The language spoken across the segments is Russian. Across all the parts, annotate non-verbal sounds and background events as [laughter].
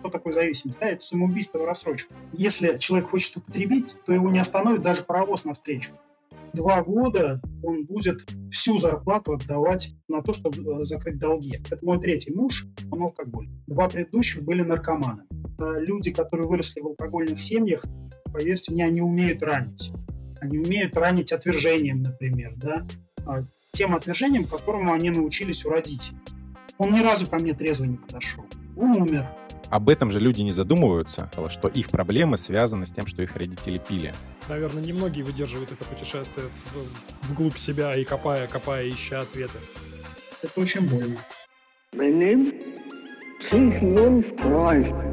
что такое зависимость? Да, это самоубийство в рассрочку. Если человек хочет употребить, то его не остановит даже паровоз навстречу. Два года он будет всю зарплату отдавать на то, чтобы э, закрыть долги. Это мой третий муж, он алкоголь. Два предыдущих были наркоманы. Люди, которые выросли в алкогольных семьях, поверьте мне, они умеют ранить. Они умеют ранить отвержением, например, да, а, тем отвержением, которому они научились у родителей. Он ни разу ко мне трезво не подошел. Умер. Об этом же люди не задумываются, что их проблемы связаны с тем, что их родители пили. Наверное, немногие выдерживают это путешествие в, вглубь себя и копая, копая, ища ответы. Это очень больно. My name is Christ.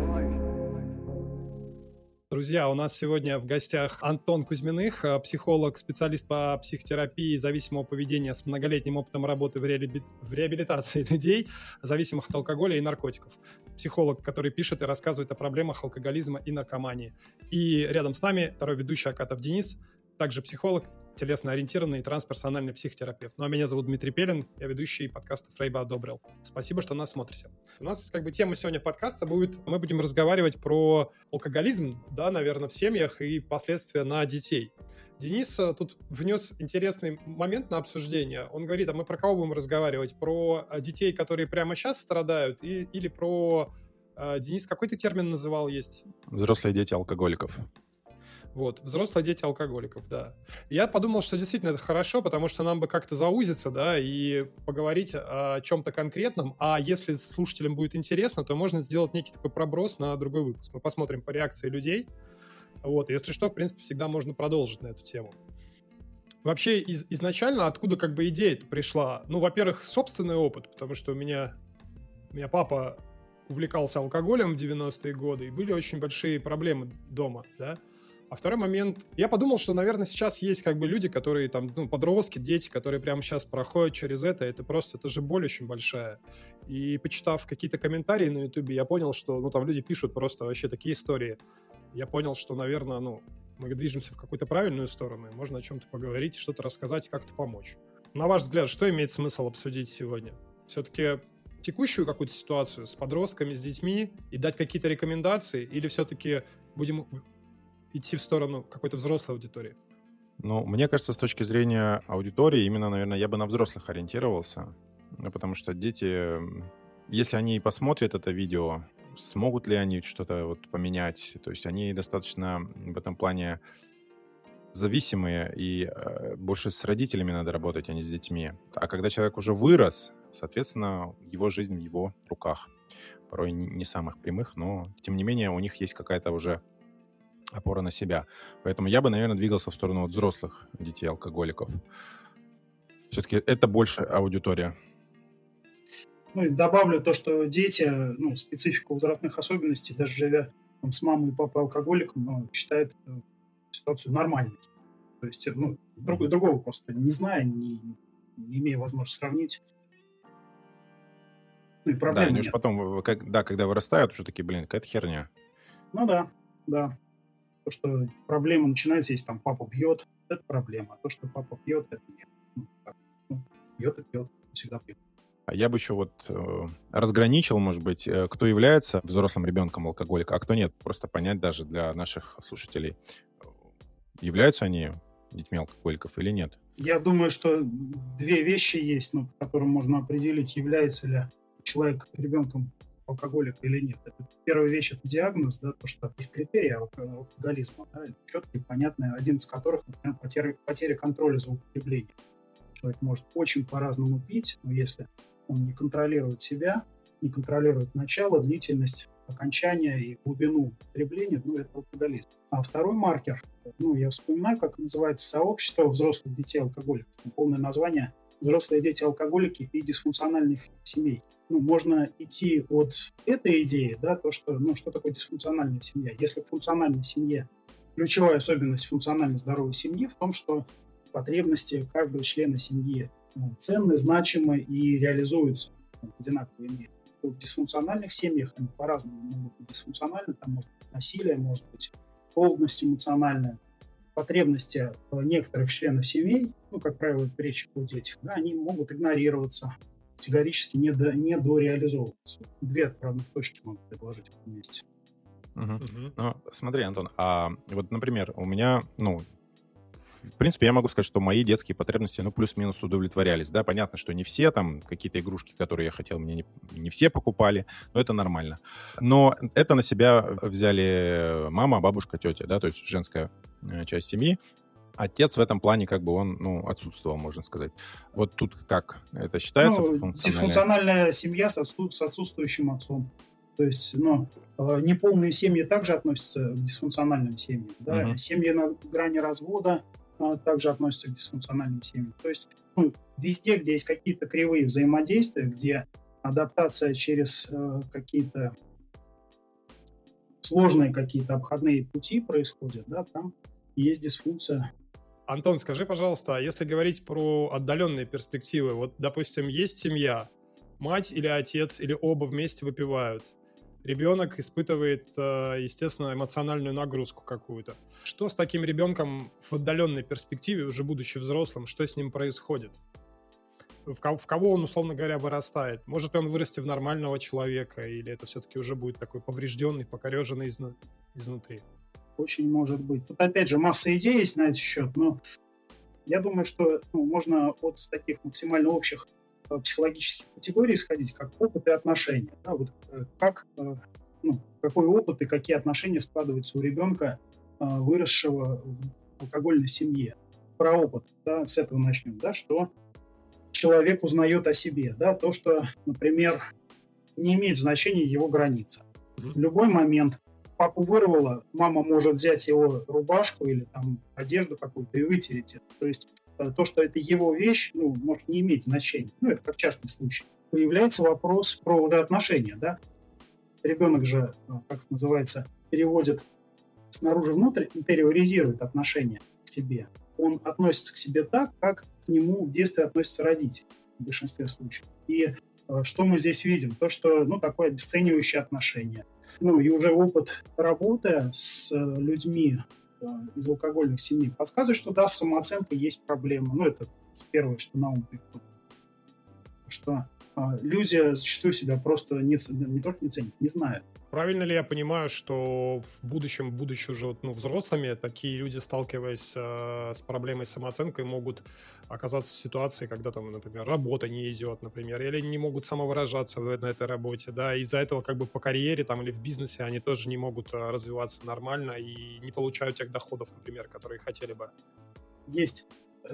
Друзья, у нас сегодня в гостях Антон Кузьминых, э, психолог, специалист по психотерапии зависимого поведения с многолетним опытом работы в, реаби... в реабилитации [laughs] людей, зависимых от алкоголя и наркотиков. Психолог, который пишет и рассказывает о проблемах алкоголизма и наркомании. И рядом с нами второй ведущий Акатов Денис, также психолог телесно-ориентированный трансперсональный психотерапевт. Ну а меня зовут Дмитрий Пелин, я ведущий подкаста Фрейба одобрил. Спасибо, что нас смотрите. У нас как бы тема сегодня подкаста будет, мы будем разговаривать про алкоголизм, да, наверное, в семьях и последствия на детей. Денис э, тут внес интересный момент на обсуждение. Он говорит, а мы про кого будем разговаривать? Про э, детей, которые прямо сейчас страдают, и, или про... Э, Денис, какой ты термин называл есть? Взрослые дети алкоголиков. Вот, взрослые дети алкоголиков, да. Я подумал, что действительно это хорошо, потому что нам бы как-то заузиться, да, и поговорить о чем-то конкретном. А если слушателям будет интересно, то можно сделать некий такой проброс на другой выпуск. Мы посмотрим по реакции людей. Вот, если что, в принципе, всегда можно продолжить на эту тему. Вообще, из, изначально откуда как бы идея пришла? Ну, во-первых, собственный опыт, потому что у меня, у меня папа увлекался алкоголем в 90-е годы, и были очень большие проблемы дома, да. А второй момент, я подумал, что, наверное, сейчас есть как бы люди, которые там, ну, подростки, дети, которые прямо сейчас проходят через это, это просто, это же боль очень большая. И почитав какие-то комментарии на Ютубе, я понял, что, ну, там люди пишут просто вообще такие истории. Я понял, что, наверное, ну, мы движемся в какую-то правильную сторону, и можно о чем-то поговорить, что-то рассказать, как-то помочь. На ваш взгляд, что имеет смысл обсудить сегодня? Все-таки текущую какую-то ситуацию с подростками, с детьми и дать какие-то рекомендации, или все-таки будем идти в сторону какой-то взрослой аудитории? Ну, мне кажется, с точки зрения аудитории, именно, наверное, я бы на взрослых ориентировался, ну, потому что дети, если они посмотрят это видео, смогут ли они что-то вот поменять, то есть они достаточно в этом плане зависимые, и э, больше с родителями надо работать, а не с детьми. А когда человек уже вырос, соответственно, его жизнь в его руках. Порой не самых прямых, но, тем не менее, у них есть какая-то уже опора на себя. Поэтому я бы, наверное, двигался в сторону вот взрослых детей алкоголиков. Все-таки это больше аудитория. Ну и добавлю то, что дети, ну, специфику возрастных особенностей, даже живя там, с мамой и папой алкоголиком, ну, считают э, ситуацию нормальной. То есть, ну, друг, другого просто не зная, не, не имея возможности сравнить. Ну и проблем Да, они уж потом, как, да, когда вырастают, уже такие, блин, какая-то херня. Ну да, да. То, что проблема начинается, если там папа бьет, это проблема. А то, что папа пьет, это нет. Ну, так, ну, пьет и пьет, всегда пьет. А я бы еще вот э, разграничил, может быть, э, кто является взрослым ребенком алкоголика, а кто нет. Просто понять даже для наших слушателей, являются они детьми алкоголиков или нет. Я думаю, что две вещи есть, ну, по которым можно определить, является ли человек ребенком алкоголик или нет. Это первая вещь – это диагноз, да, то, что есть критерии алкоголизма, да, четкие, понятные, один из которых, например, потеря, потеря контроля за употреблением. Человек может очень по-разному пить, но если он не контролирует себя, не контролирует начало, длительность, окончание и глубину употребления, ну, это алкоголизм. А второй маркер, ну, я вспоминаю, как называется сообщество взрослых детей алкоголиков. Полное название «Взрослые дети-алкоголики и дисфункциональных семей» ну, можно идти от этой идеи, да, то, что, ну, что такое дисфункциональная семья. Если в функциональной семье ключевая особенность функционально здоровой семьи в том, что потребности каждого члена семьи ну, ценны, значимы и реализуются в одинаковой мере. В дисфункциональных семьях они по-разному могут быть дисфункциональны, там может быть насилие, может быть холодность эмоциональная, потребности некоторых членов семей, ну, как правило, речь о детях, да, они могут игнорироваться, категорически не, до, не дореализовываются. Две отправных точки могу предложить в этом месте. Угу. Угу. Ну, смотри, Антон, а вот, например, у меня, ну, в принципе, я могу сказать, что мои детские потребности, ну, плюс-минус удовлетворялись, да, понятно, что не все там, какие-то игрушки, которые я хотел, мне не, не все покупали, но это нормально. Но это на себя взяли мама, бабушка, тетя, да, то есть женская э, часть семьи, отец в этом плане как бы он ну, отсутствовал, можно сказать. Вот тут как это считается? Ну, функциональная? дисфункциональная семья с, с отсутствующим отцом. То есть, ну, э, неполные семьи также относятся к дисфункциональным семьям. Да? Uh-huh. Семьи на грани развода а, также относятся к дисфункциональным семьям. То есть ну, везде, где есть какие-то кривые взаимодействия, где адаптация через э, какие-то сложные какие-то обходные пути происходят, да, там есть дисфункция Антон, скажи, пожалуйста, а если говорить про отдаленные перспективы, вот, допустим, есть семья, мать или отец, или оба вместе выпивают, ребенок испытывает, э, естественно, эмоциональную нагрузку какую-то. Что с таким ребенком в отдаленной перспективе, уже будучи взрослым, что с ним происходит? В кого, он, условно говоря, вырастает? Может ли он вырасти в нормального человека, или это все-таки уже будет такой поврежденный, покореженный изну, изнутри? очень может быть. Тут опять же масса идей есть на этот счет, но я думаю, что ну, можно от таких максимально общих психологических категорий исходить, как опыт и отношения. Да, вот, э, как, э, ну, какой опыт и какие отношения складываются у ребенка, выросшего в алкогольной семье. Про опыт, да, с этого начнем, да, что человек узнает о себе, да, то, что, например, не имеет значения его граница. В любой момент папу вырвало, мама может взять его рубашку или там одежду какую-то и вытереть это. То есть э, то, что это его вещь, ну, может не иметь значения. Ну, это как частный случай. Появляется вопрос про отношения, да. Ребенок же, э, как это называется, переводит снаружи внутрь, интериоризирует отношения к себе. Он относится к себе так, как к нему в детстве относятся родители в большинстве случаев. И э, что мы здесь видим? То, что, ну, такое обесценивающее отношение – ну, и уже опыт работы с э, людьми э, из алкогольных семей подсказывает, что да, с самооценкой есть проблема. Ну, это первое, что на ум приходит. Что люди зачастую себя просто не, не то, что не ценят, не знают. Правильно ли я понимаю, что в будущем, будучи уже ну, взрослыми, такие люди, сталкиваясь э, с проблемой самооценкой, могут оказаться в ситуации, когда там, например, работа не идет, например, или не могут самовыражаться на этой работе, да, из-за этого как бы по карьере там или в бизнесе они тоже не могут э, развиваться нормально и не получают тех доходов, например, которые хотели бы. Есть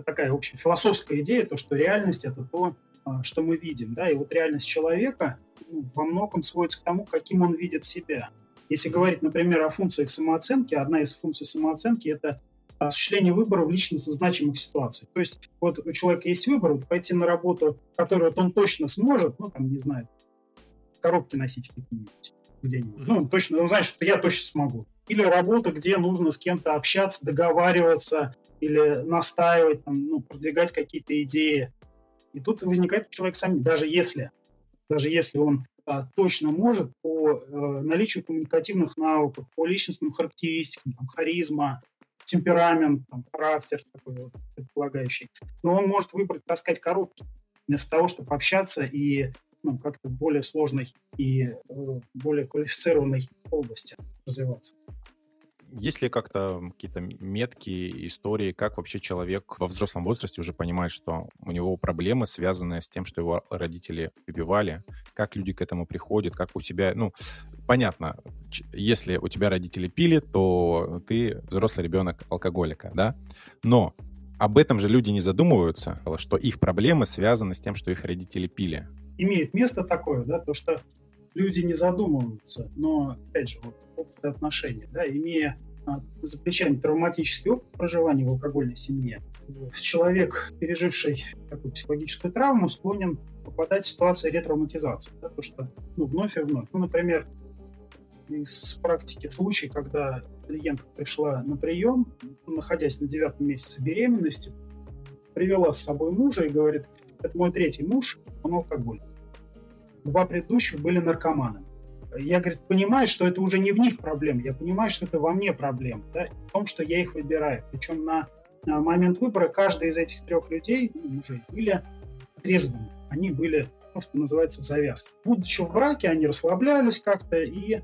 такая общая философская идея, то, что реальность — это то, а, что мы видим. Да? И вот реальность человека ну, во многом сводится к тому, каким он видит себя. Если говорить, например, о функциях самооценки, одна из функций самооценки – это осуществление выбора в личностно значимых ситуациях. То есть вот у человека есть выбор вот, пойти на работу, которую вот он точно сможет, ну, там, не знаю, коробки носить какие-нибудь где-нибудь. Mm-hmm. Ну, он точно, он знает, что я точно смогу. Или работа, где нужно с кем-то общаться, договариваться или настаивать, там, ну, продвигать какие-то идеи. И тут возникает у человека сомнение, даже если, даже если он а, точно может по а, наличию коммуникативных навыков, по личностным характеристикам, там, харизма, темперамент, там, характер такой вот предполагающий, но он может выбрать таскать коробки вместо того, чтобы общаться и ну, как-то более сложной и э, более квалифицированной области развиваться. Есть ли как-то какие-то метки, истории, как вообще человек во взрослом возрасте уже понимает, что у него проблемы, связанные с тем, что его родители убивали? Как люди к этому приходят? Как у себя... Ну, понятно, если у тебя родители пили, то ты взрослый ребенок алкоголика, да? Но об этом же люди не задумываются, что их проблемы связаны с тем, что их родители пили. Имеет место такое, да, то, что люди не задумываются, но, опять же, вот опыт отношений, да, имея а, за плечами травматический опыт проживания в алкогольной семье, человек, переживший такую психологическую травму, склонен попадать в ситуацию ретравматизации, да, то что ну, вновь и вновь. Ну, например, из практики случай, когда клиентка пришла на прием, находясь на девятом месяце беременности, привела с собой мужа и говорит, это мой третий муж, он алкоголик два предыдущих были наркоманами. Я, говорит, понимаю, что это уже не в них проблема, я понимаю, что это во мне проблема, да, в том, что я их выбираю. Причем на, момент выбора каждый из этих трех людей, ну, мужей, были трезвыми. Они были то, что называется в завязке. Будучи в браке, они расслаблялись как-то и,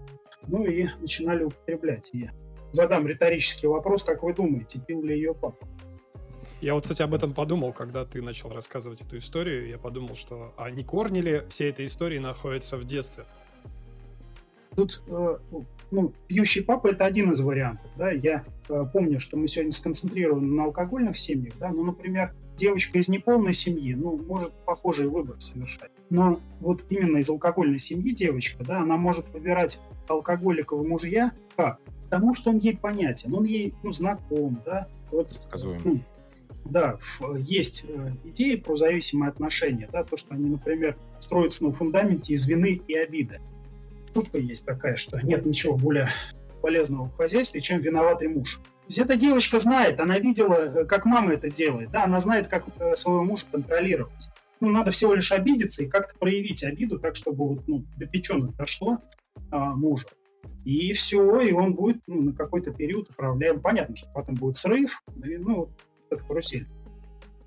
ну, и начинали употреблять. И задам риторический вопрос, как вы думаете, пил ли ее папа? Я вот, кстати, об этом подумал, когда ты начал рассказывать эту историю. Я подумал, что а не корни ли всей этой истории находятся в детстве? Тут э, ну, пьющий папа это один из вариантов. Да? Я э, помню, что мы сегодня сконцентрированы на алкогольных семьях. Да? Ну, например, девочка из неполной семьи, ну, может похожий выбор совершать. Но вот именно из алкогольной семьи девочка, да, она может выбирать алкоголиков мужья как? Потому что он ей понятен, он ей ну, знаком, да. Вот, ну, да, есть э, идеи про зависимые отношения, да, то, что они, например, строятся на фундаменте из вины и обиды. Шутка есть такая, что нет ничего более полезного в хозяйстве, чем виноватый муж. То есть эта девочка знает, она видела, э, как мама это делает, да, она знает, как э, своего мужа контролировать. Ну, надо всего лишь обидеться и как-то проявить обиду так, чтобы вот, ну, до печенок дошло а, мужа. И все, и он будет ну, на какой-то период управляем. Понятно, что потом будет срыв, ну, это карусель.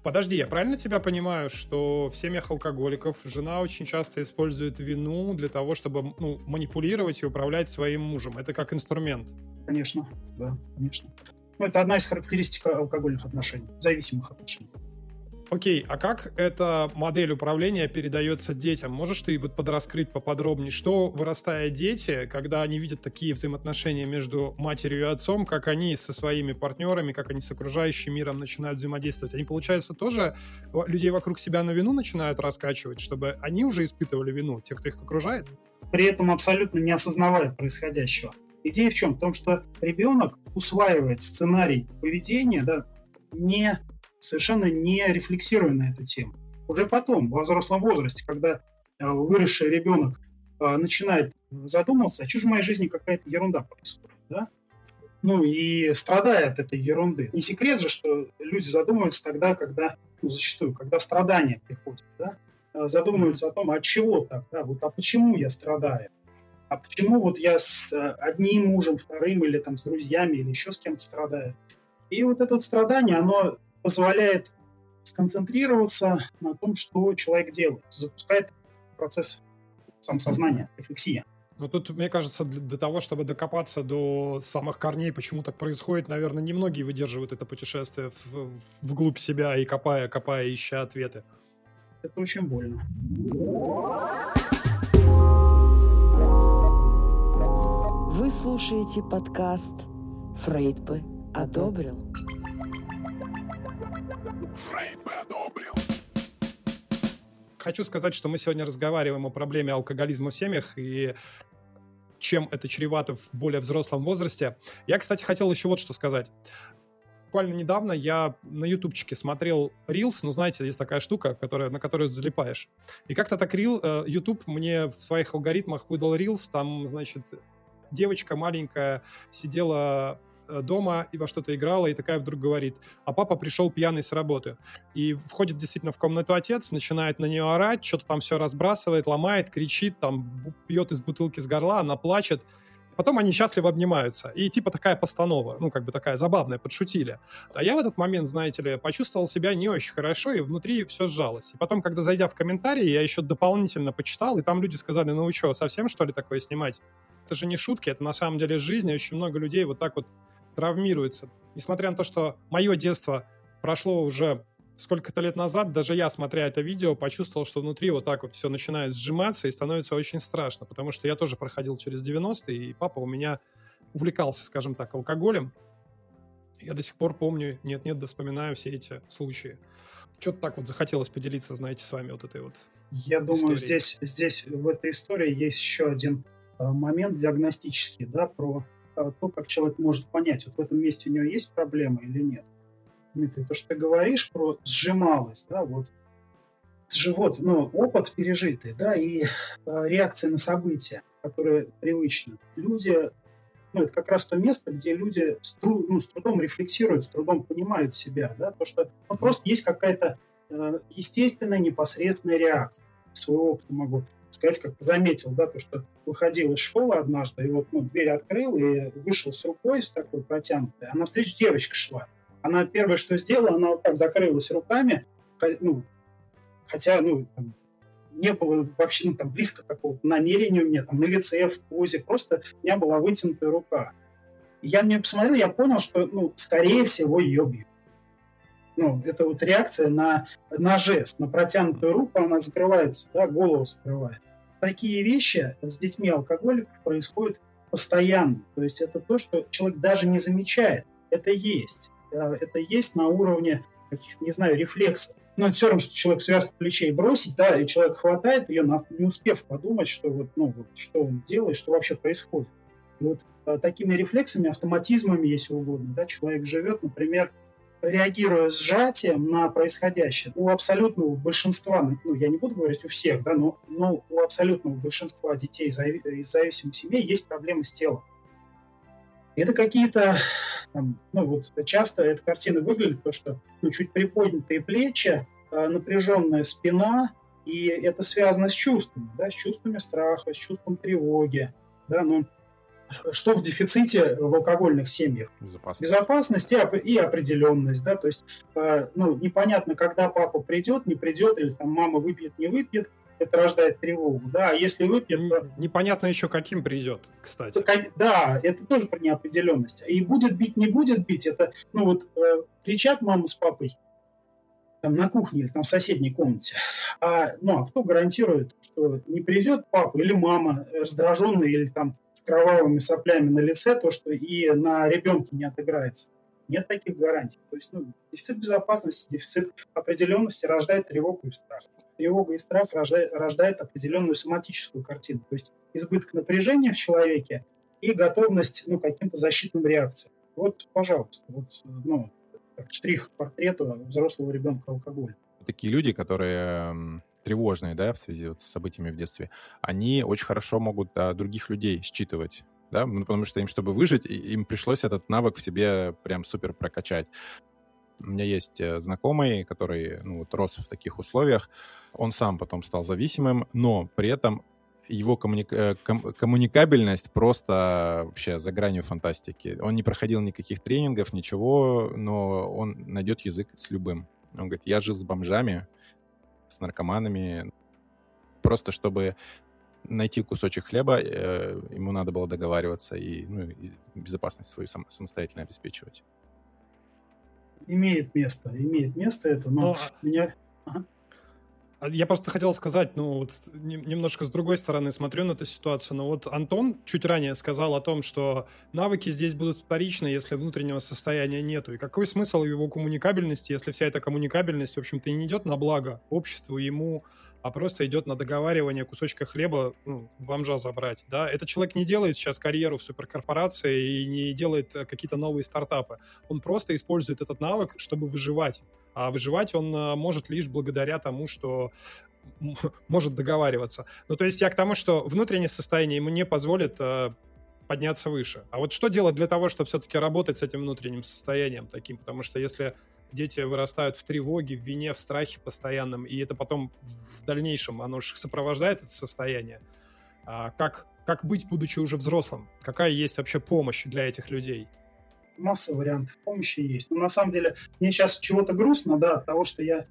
Подожди, я правильно тебя понимаю, что в семьях алкоголиков жена очень часто использует вину для того, чтобы ну, манипулировать и управлять своим мужем? Это как инструмент? Конечно, да, конечно. Ну, это одна из характеристик алкогольных отношений, зависимых отношений. Окей, а как эта модель управления передается детям? Можешь ты вот подраскрыть поподробнее, что вырастая дети, когда они видят такие взаимоотношения между матерью и отцом, как они со своими партнерами, как они с окружающим миром начинают взаимодействовать? Они, получается, тоже людей вокруг себя на вину начинают раскачивать, чтобы они уже испытывали вину, те, кто их окружает? При этом абсолютно не осознавая происходящего. Идея в чем? В том, что ребенок усваивает сценарий поведения, да, не совершенно не рефлексируя на эту тему. Уже потом, во взрослом возрасте, когда э, выросший ребенок э, начинает задумываться, а что же в моей жизни какая-то ерунда происходит, да? Ну и страдает от этой ерунды. Не секрет же, что люди задумываются тогда, когда, ну, зачастую, когда страдания приходят, да? Э, задумываются о том, а чего так, да, вот, а почему я страдаю? А почему вот я с одним мужем, вторым или там с друзьями или еще с кем-то страдаю? И вот это вот страдание, оно позволяет сконцентрироваться на том, что человек делает, запускает процесс самосознания, рефлексия. Ну, тут, мне кажется, для, для того, чтобы докопаться до самых корней, почему так происходит, наверное, немногие выдерживают это путешествие в, вглубь себя и копая, копая, ища ответы. Это очень больно. Вы слушаете подкаст «Фрейд бы одобрил». Фрейд бы одобрил. Хочу сказать, что мы сегодня разговариваем о проблеме алкоголизма в семьях и чем это чревато в более взрослом возрасте. Я, кстати, хотел еще вот что сказать. Буквально недавно я на ютубчике смотрел Reels, ну, знаете, есть такая штука, которая, на которую залипаешь. И как-то так Reel, э, YouTube мне в своих алгоритмах выдал Reels, там, значит, девочка маленькая сидела Э, дома и во что-то играла, и такая вдруг говорит, а папа пришел пьяный с работы. И входит действительно в комнату отец, начинает на нее орать, что-то там все разбрасывает, ломает, кричит, там пьет из бутылки с горла, она плачет. Потом они счастливо обнимаются. И типа такая постанова, ну, как бы такая забавная, подшутили. А я в этот момент, знаете ли, почувствовал себя не очень хорошо, и внутри все сжалось. И потом, когда зайдя в комментарии, я еще дополнительно почитал, и там люди сказали, ну вы что, совсем что ли такое снимать? Это же не шутки, это на самом деле жизнь, и очень много людей вот так вот травмируется. Несмотря на то, что мое детство прошло уже сколько-то лет назад, даже я, смотря это видео, почувствовал, что внутри вот так вот все начинает сжиматься и становится очень страшно, потому что я тоже проходил через 90-е, и папа у меня увлекался, скажем так, алкоголем. Я до сих пор помню, нет-нет, да вспоминаю все эти случаи. Что-то так вот захотелось поделиться, знаете, с вами вот этой вот Я историей. думаю, здесь, здесь в этой истории есть еще один э, момент диагностический, да, про то, как человек может понять, вот в этом месте у него есть проблема или нет. Дмитрий, то, что ты говоришь про сжималость, да, вот живот, ну, опыт пережитый, да, и э, реакция на события, которые привычны. Люди, ну, это как раз то место, где люди с, труд, ну, с трудом рефлексируют, с трудом понимают себя, да, то, что ну, просто есть какая-то э, естественная, непосредственная реакция. Своего опыта могу сказать, как ты заметил, да, то, что выходил из школы однажды, и вот ну, дверь открыл, и вышел с рукой с такой протянутой, а навстречу девочка шла. Она первое, что сделала, она вот так закрылась руками, ну, хотя, ну, там, не было вообще ну, там, близко какого-то намерения у меня там на лице, в позе, просто у меня была вытянутая рука. Я на нее посмотрел, я понял, что, ну, скорее всего, ее бьют. Ну, это вот реакция на, на жест, на протянутую руку, она закрывается, да, голову закрывает. Такие вещи с детьми алкоголиков происходят постоянно. То есть это то, что человек даже не замечает. Это есть. Это есть на уровне каких-то, не знаю, рефлексов. Но все равно, что человек связку плечей бросить, да, и человек хватает ее, не успев подумать, что вот, ну, вот, что он делает, что вообще происходит. И вот а, такими рефлексами, автоматизмами, если угодно, да, человек живет, например, реагируя сжатием на происходящее. У абсолютного большинства, ну, я не буду говорить у всех, да, но, но у абсолютного большинства детей из зависимых семей есть проблемы с телом. Это какие-то, ну вот часто эта картина выглядит, то, что ну, чуть приподнятые плечи, а, напряженная спина, и это связано с чувствами, да, с чувствами страха, с чувством тревоги, да, ну, что в дефиците в алкогольных семьях? Безопасность. Безопасность и, и определенность, да, то есть, э, ну, непонятно, когда папа придет, не придет, или там мама выпьет, не выпьет, это рождает тревогу, да, а если выпьет... То... Непонятно еще, каким придет, кстати. Да, это тоже про неопределенность. И будет бить, не будет бить, это, ну вот, э, кричат мама с папой, там на кухне или там в соседней комнате. А, ну, а кто гарантирует, что не придет папа или мама раздраженная или там кровавыми соплями на лице, то, что и на ребенке не отыграется. Нет таких гарантий. То есть ну, дефицит безопасности, дефицит определенности рождает тревогу и страх. Тревога и страх рождает, рождает определенную соматическую картину. То есть избыток напряжения в человеке и готовность ну, к каким-то защитным реакциям. Вот, пожалуйста, вот, ну, штрих портрету взрослого ребенка алкоголя. Такие люди, которые тревожные, да, в связи вот с событиями в детстве, они очень хорошо могут а, других людей считывать, да, ну, потому что им, чтобы выжить, им пришлось этот навык в себе прям супер прокачать. У меня есть э, знакомый, который ну, вот, рос в таких условиях. Он сам потом стал зависимым, но при этом его коммуника- э, ком- коммуникабельность просто вообще за гранью фантастики. Он не проходил никаких тренингов, ничего, но он найдет язык с любым. Он говорит, я жил с бомжами, с наркоманами. Просто чтобы найти кусочек хлеба, э, ему надо было договариваться и, ну, и безопасность свою сам, самостоятельно обеспечивать. Имеет место, имеет место это, но, но... А меня... Ага. А я просто хотел сказать, ну, вот немножко с другой стороны смотрю на эту ситуацию, но вот Антон чуть ранее сказал о том, что навыки здесь будут вторичны, если внутреннего состояния нету. И какой смысл его коммуникабельности, если вся эта коммуникабельность, в общем-то, и не идет на благо обществу, ему, а просто идет на договаривание кусочка хлеба ну, бомжа забрать, да? Этот человек не делает сейчас карьеру в суперкорпорации и не делает э, какие-то новые стартапы. Он просто использует этот навык, чтобы выживать. А выживать он э, может лишь благодаря тому, что [laughs] может договариваться. Ну, то есть я к тому, что внутреннее состояние ему не позволит э, подняться выше. А вот что делать для того, чтобы все-таки работать с этим внутренним состоянием таким? Потому что если дети вырастают в тревоге, в вине, в страхе постоянном, и это потом в дальнейшем, оно же сопровождает это состояние. А как, как быть, будучи уже взрослым? Какая есть вообще помощь для этих людей? Масса вариантов помощи есть. Но на самом деле мне сейчас чего-то грустно, да, от того, что я,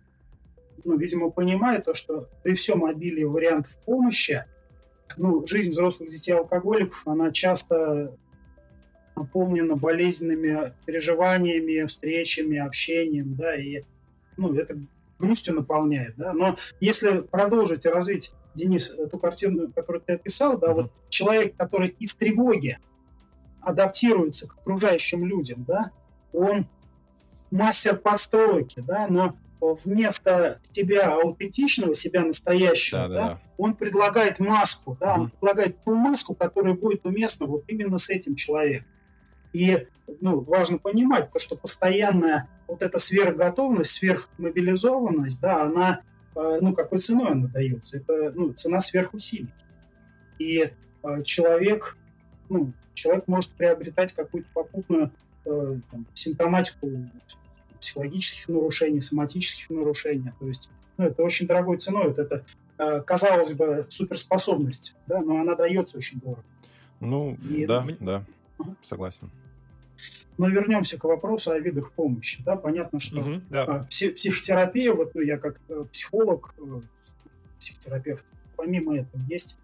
ну, видимо, понимаю то, что при всем обилии вариантов помощи, ну, жизнь взрослых детей алкоголиков, она часто наполнена болезненными переживаниями, встречами, общением, да, и ну, это грустью наполняет, да. Но если продолжить и развить, Денис, эту картину, которую ты описал, да, вот человек, который из тревоги адаптируется к окружающим людям, да, он мастер подстройки, да, но вместо себя аутентичного, себя настоящего, да, да, да, он предлагает маску, да, mm-hmm. он предлагает ту маску, которая будет уместна вот именно с этим человеком. И ну, важно понимать, то, что постоянная вот эта сверхготовность, сверхмобилизованность, да, она, э, ну, какой ценой она дается? Это ну, цена сверхусилий. И э, человек, ну, человек может приобретать какую-то попутную э, там, симптоматику психологических нарушений, соматических нарушений. То есть ну, это очень дорогой ценой. Вот это, казалось бы, суперспособность, да, но она дается очень дорого. Ну, И да, это... да, согласен. Но вернемся к вопросу о видах помощи. Да, понятно, что угу, да. психотерапия, вот ну, я как э, психолог, э, психотерапевтов. Помимо этого есть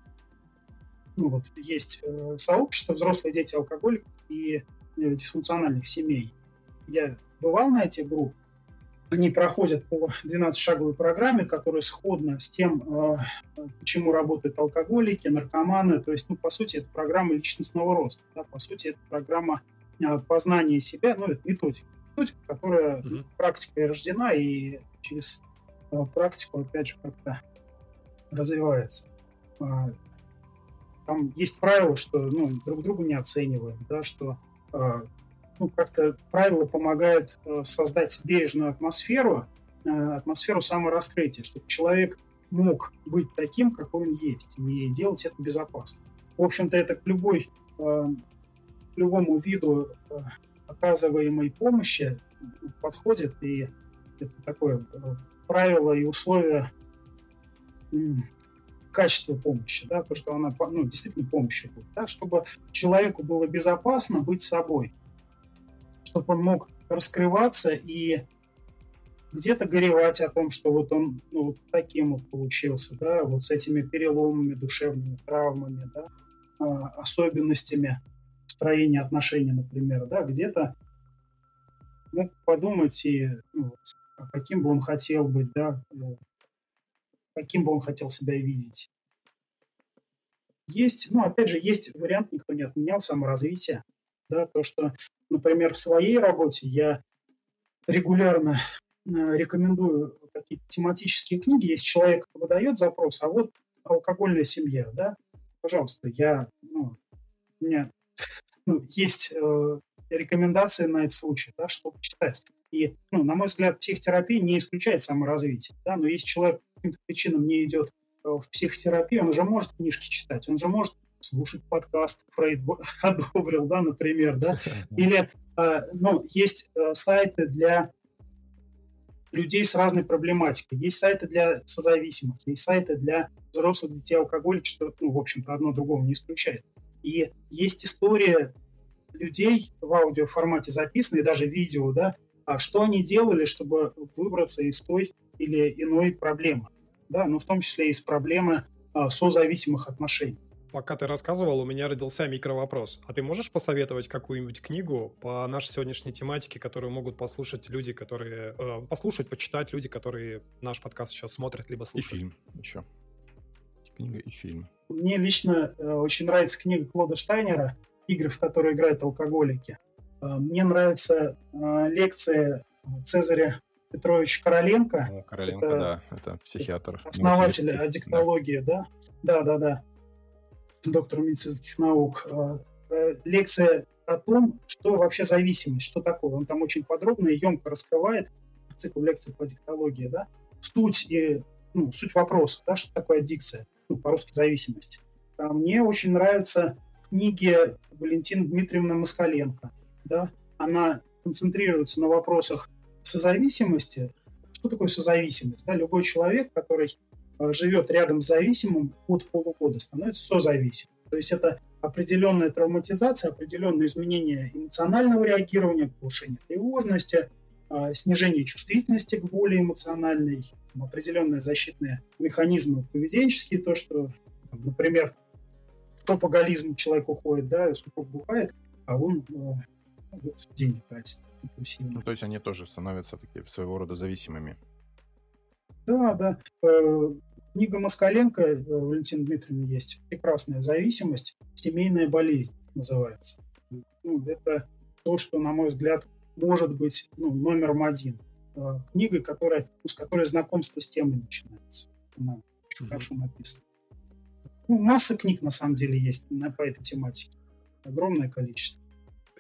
ну, вот, есть э, сообщество взрослые дети алкоголиков и дисфункциональных семей. Я бывал на этих группах, они проходят по 12-шаговой программе, которая сходна с тем, почему работают алкоголики, наркоманы. То есть, ну, по сути, это программа личностного роста. Да? По сути, это программа э, познания себя, ну, это методика. Методика, которая mm-hmm. практикой рождена и через э, практику, опять же, как-то развивается. А, там есть правило, что ну, друг друга не оцениваем, да, что ну, как-то правила помогают э, создать бережную атмосферу, атмосферу самораскрытия, чтобы человек мог быть таким, какой он есть, и делать это безопасно. В общем-то, это к любой, любому виду оказываемой помощи подходит, и это такое правило и условия качества помощи, да, то, что она ну, действительно помощью будет, да, чтобы человеку было безопасно быть собой чтобы он мог раскрываться и где-то горевать о том, что вот он ну, вот таким вот получился, да, вот с этими переломами, душевными травмами, да, а, особенностями строения отношений, например, да, где-то мог подумать и ну, а каким бы он хотел быть, да, э, каким бы он хотел себя видеть. Есть, ну, опять же, есть вариант, никто не отменял, саморазвитие, да, то, что например, в своей работе я регулярно э, рекомендую какие-то тематические книги. Если человек выдает запрос, а вот алкогольная семья, да, пожалуйста, я, ну, у меня ну, есть э, рекомендации на этот случай, да, чтобы читать. И, ну, на мой взгляд, психотерапия не исключает саморазвитие, да, но если человек по каким-то причинам не идет э, в психотерапию, он уже может книжки читать, он же может слушать подкаст Фрейд [laughs] одобрил, да, например, да, [laughs] или, э, ну, есть э, сайты для людей с разной проблематикой, есть сайты для созависимых, есть сайты для взрослых детей алкоголиков, что, ну, в общем-то, одно другого не исключает. И есть история людей в аудиоформате записанные, даже видео, да, а что они делали, чтобы выбраться из той или иной проблемы, да, ну, в том числе из проблемы а, созависимых отношений пока ты рассказывал, у меня родился микровопрос. А ты можешь посоветовать какую-нибудь книгу по нашей сегодняшней тематике, которую могут послушать люди, которые... Э, послушать, почитать люди, которые наш подкаст сейчас смотрят, либо слушают? И фильм еще. Книга и фильм. Мне лично э, очень нравится книга Клода Штайнера «Игры, в которые играют алкоголики». Э, мне нравится э, лекция Цезаря Петровича Короленко. О, Короленко, это, да, это психиатр. Основатель аддиктологии, да. Да, да, да доктор медицинских наук, лекция о том, что вообще зависимость, что такое. Он там очень подробно и емко раскрывает цикл лекций по диктологии, да, суть и ну, суть вопроса, да, что такое аддикция, ну, по-русски зависимость. А мне очень нравятся книги Валентины Дмитриевны Москаленко, да, она концентрируется на вопросах созависимости. Что такое созависимость? Да? Любой человек, который Э, живет рядом с зависимым от полугода, становится созависимым. То есть это определенная травматизация, определенное изменение эмоционального реагирования, повышение тревожности, снижение чувствительности к боли эмоциональной, определенные защитные механизмы поведенческие, то, что, например, шопоголизм человек уходит, да, супруг бухает, а он э, вот, деньги тратит. Ну, то есть они тоже становятся такие своего рода зависимыми. Да, да. Книга Москаленко э, Валентина Дмитриевна есть. Прекрасная зависимость, семейная болезнь называется. Ну, это то, что, на мой взгляд, может быть ну, номером один. Э, книга, которая, с которой знакомство с темой начинается. Она очень mm-hmm. хорошо написана. Ну, масса книг, на самом деле, есть по этой тематике. Огромное количество.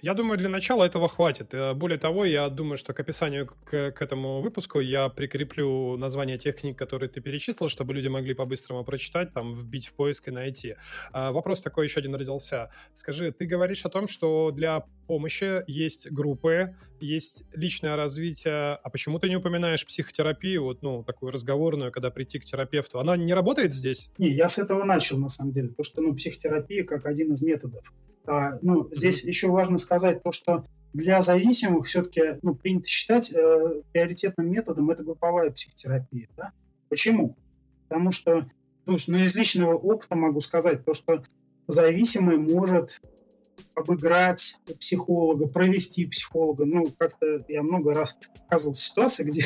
Я думаю, для начала этого хватит. Э, более того, я думаю, что к описанию к, к этому выпуску я прикреплю название тех книг, которые ты перечислил, чтобы люди могли по-быстрому прочитать, там, вбить в поиск и найти. А, вопрос такой еще один родился. Скажи, ты говоришь о том, что для помощи есть группы, есть личное развитие. А почему ты не упоминаешь психотерапию, вот, ну, такую разговорную, когда прийти к терапевту? Она не работает здесь? Не, я с этого начал, на самом деле. Потому что, ну, психотерапия как один из методов ну, здесь mm-hmm. еще важно сказать то, что для зависимых все-таки ну, принято считать э, приоритетным методом это групповая психотерапия. Да? Почему? Потому что, то есть, ну, из личного опыта могу сказать, то, что зависимый может обыграть психолога, провести психолога. Ну, как-то я много раз оказывался в ситуации, где,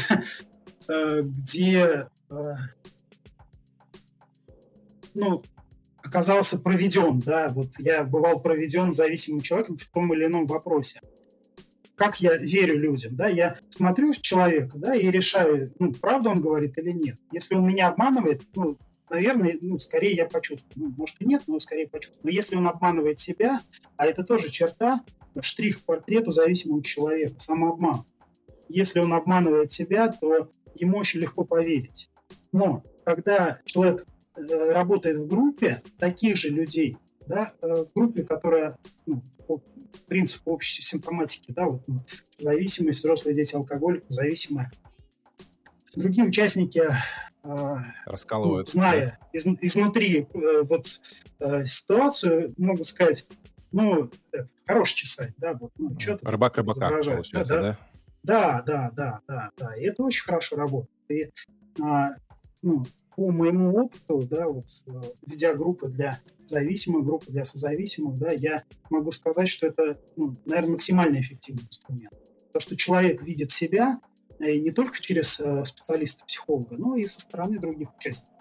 э, где э, ну, оказался проведен, да, вот я бывал проведен зависимым человеком в том или ином вопросе. Как я верю людям, да, я смотрю в человека, да, и решаю, ну, правду он говорит или нет. Если он меня обманывает, ну, наверное, ну, скорее я почувствую. Ну, может и нет, но скорее почувствую. Но если он обманывает себя, а это тоже черта, штрих портрету зависимого человека, самообман. Если он обманывает себя, то ему очень легко поверить. Но когда человек работает в группе таких же людей, да, э, в группе, которая ну, по принципу общей симптоматики, да, вот, ну, зависимость, взрослые дети, алкоголь, зависимые. Другие участники а, раскалывают. Ну, зная из, изнутри э, вот э, ситуацию, могу сказать, ну, это, хороший чесать, да, вот, ну, что ты Рыбак рыбака, получается, да? Да, да, да, да, да, и это очень хорошо работает. И, а, ну, по моему опыту, да, вот, э, ведя группы для зависимых, группы для созависимых, да, я могу сказать, что это, ну, наверное, максимально эффективный инструмент. То, что человек видит себя, и не только через э, специалиста-психолога, но и со стороны других участников.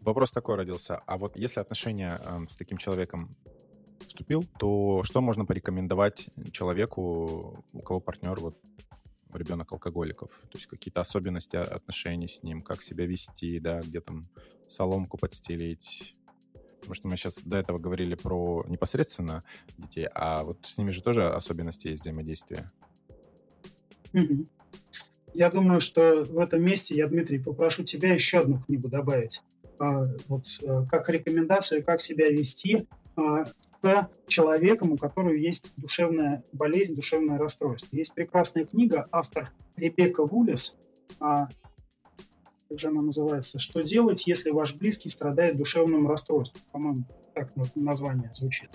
Вопрос такой родился. А вот если отношения э, с таким человеком вступил, то что можно порекомендовать человеку, у кого партнер вот ребенок алкоголиков? То есть какие-то особенности отношений с ним, как себя вести, да, где там соломку подстелить, Потому что мы сейчас до этого говорили про непосредственно детей, а вот с ними же тоже особенности есть взаимодействия. Угу. Я думаю, что в этом месте я, Дмитрий, попрошу тебя еще одну книгу добавить. А, вот э, как рекомендацию, как себя вести а, с человеком, у которого есть душевная болезнь, душевное расстройство. Есть прекрасная книга, автор Ребекка Вулис, а, как же она называется, «Что делать, если ваш близкий страдает душевным расстройством?» По-моему, так название звучит.